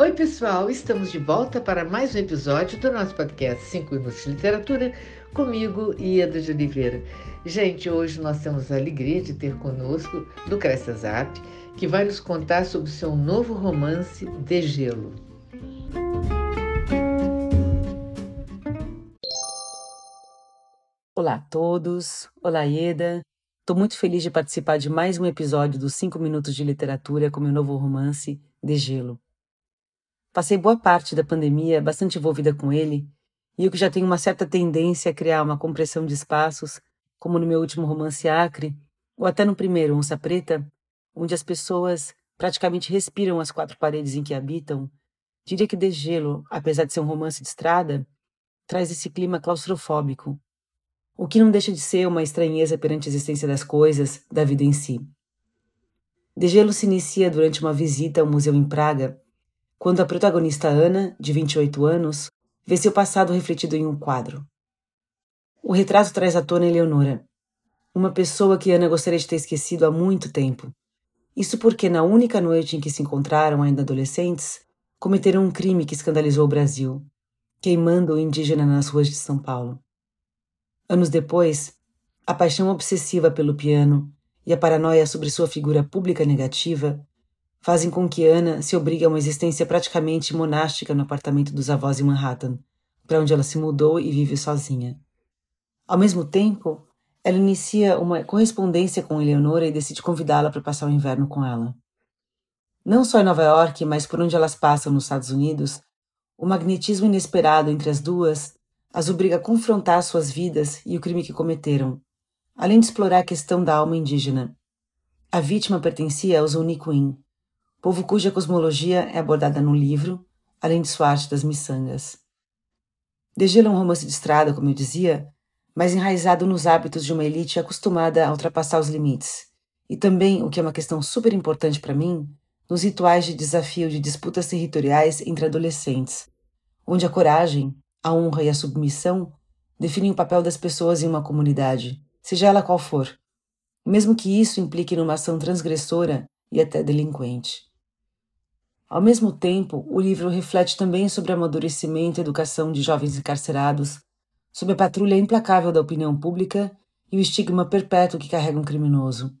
Oi, pessoal, estamos de volta para mais um episódio do nosso podcast 5 Minutos de Literatura, comigo, Ieda de Oliveira. Gente, hoje nós temos a alegria de ter conosco Lucrécia Zap, que vai nos contar sobre o seu novo romance, De Gelo. Olá a todos, olá Ieda. Estou muito feliz de participar de mais um episódio dos 5 Minutos de Literatura com meu novo romance, De Gelo. Passei boa parte da pandemia bastante envolvida com ele, e eu que já tenho uma certa tendência a criar uma compressão de espaços, como no meu último romance Acre, ou até no primeiro Onça Preta, onde as pessoas praticamente respiram as quatro paredes em que habitam, diria que De Gelo, apesar de ser um romance de estrada, traz esse clima claustrofóbico, o que não deixa de ser uma estranheza perante a existência das coisas, da vida em si. De Gelo se inicia durante uma visita ao museu em Praga, quando a protagonista Ana, de 28 anos, vê seu passado refletido em um quadro. O retrato traz à tona Eleonora, uma pessoa que Ana gostaria de ter esquecido há muito tempo. Isso porque, na única noite em que se encontraram, ainda adolescentes, cometeram um crime que escandalizou o Brasil, queimando o indígena nas ruas de São Paulo. Anos depois, a paixão obsessiva pelo piano e a paranoia sobre sua figura pública negativa fazem com que Ana se obrigue a uma existência praticamente monástica no apartamento dos avós em Manhattan, para onde ela se mudou e vive sozinha. Ao mesmo tempo, ela inicia uma correspondência com Eleonora e decide convidá-la para passar o inverno com ela. Não só em Nova York, mas por onde elas passam nos Estados Unidos, o magnetismo inesperado entre as duas as obriga a confrontar suas vidas e o crime que cometeram, além de explorar a questão da alma indígena. A vítima pertencia aos Uniquim, povo cuja cosmologia é abordada no livro, além de sua arte das miçangas. De Gelo é um romance de estrada, como eu dizia, mas enraizado nos hábitos de uma elite acostumada a ultrapassar os limites, e também, o que é uma questão super importante para mim, nos rituais de desafio de disputas territoriais entre adolescentes, onde a coragem, a honra e a submissão definem o papel das pessoas em uma comunidade, seja ela qual for, mesmo que isso implique numa ação transgressora e até delinquente. Ao mesmo tempo, o livro reflete também sobre amadurecimento e educação de jovens encarcerados, sobre a patrulha implacável da opinião pública e o estigma perpétuo que carrega um criminoso.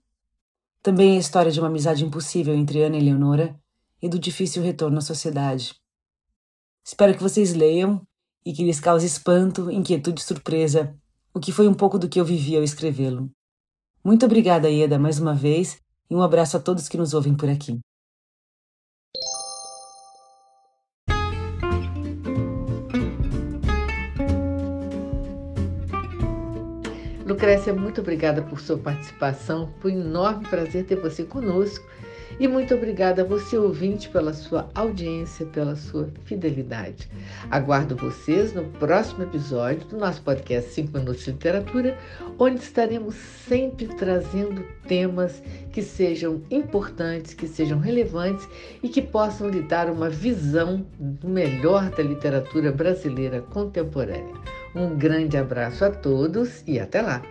Também é a história de uma amizade impossível entre Ana e Leonora e do difícil retorno à sociedade. Espero que vocês leiam e que lhes cause espanto, inquietude e surpresa, o que foi um pouco do que eu vivi ao escrevê-lo. Muito obrigada, Ieda, mais uma vez, e um abraço a todos que nos ouvem por aqui. Lucrécia, muito obrigada por sua participação. Foi um enorme prazer ter você conosco. E muito obrigada a você, ouvinte, pela sua audiência, pela sua fidelidade. Aguardo vocês no próximo episódio do nosso podcast 5 Minutos de Literatura, onde estaremos sempre trazendo temas que sejam importantes, que sejam relevantes e que possam lhe dar uma visão melhor da literatura brasileira contemporânea. Um grande abraço a todos e até lá!